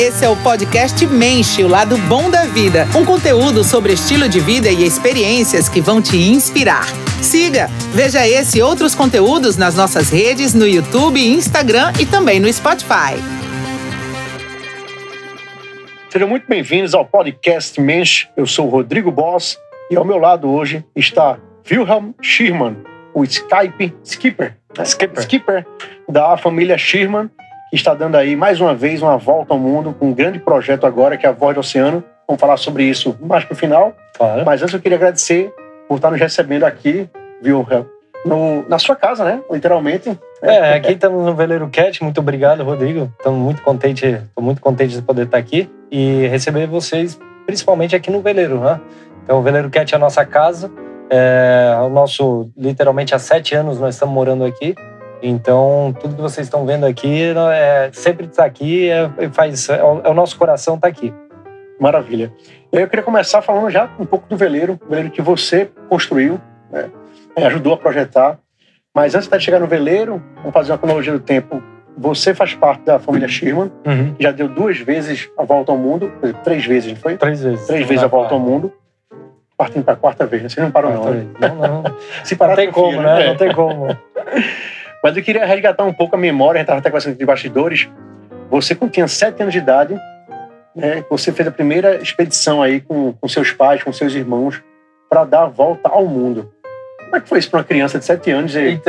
Esse é o podcast Menche, o lado bom da vida. Um conteúdo sobre estilo de vida e experiências que vão te inspirar. Siga, veja esse e outros conteúdos nas nossas redes no YouTube, Instagram e também no Spotify. Sejam muito bem-vindos ao podcast Mensch. Eu sou o Rodrigo Boss e ao meu lado hoje está Wilhelm Schirman, o Skype Skipper. né? Skipper. Skipper da família Schirman, que está dando aí mais uma vez uma volta ao mundo com um grande projeto agora que é a Voz do Oceano. Vamos falar sobre isso mais pro final. Claro. Mas antes eu queria agradecer por estar nos recebendo aqui, Wilhelm, no, na sua casa, né? Literalmente. É, aqui estamos no Veleiro Cat. Muito obrigado, Rodrigo. Estamos muito contente, estou muito contente de poder estar aqui e receber vocês, principalmente aqui no Veleiro, né? Então, o Veleiro Cat é a nossa casa. É o nosso, literalmente, há sete anos nós estamos morando aqui. Então, tudo que vocês estão vendo aqui é, sempre está aqui, é, faz, é, o, é o nosso coração está aqui. Maravilha. Eu queria começar falando já um pouco do veleiro, o veleiro que você construiu, né? É, ajudou a projetar. Mas antes de chegar no veleiro, vamos fazer uma cronologia do tempo. Você faz parte da família Schirman, Uhum. já deu duas vezes a volta ao mundo, três vezes, não foi? Três vezes. Três vezes a volta ao mundo. Partindo para a quarta vez, né? Você não parou, não. Quarta né? Não, não. Se parar, Não tem como, né? É. Não tem como. Mas eu queria resgatar um pouco a memória, a gente estava até conversando de bastidores. Você, quando tinha sete anos de idade, né, você fez a primeira expedição aí com, com seus pais, com seus irmãos, para dar a volta ao mundo. Como é que foi isso para uma criança de sete anos? E, Então,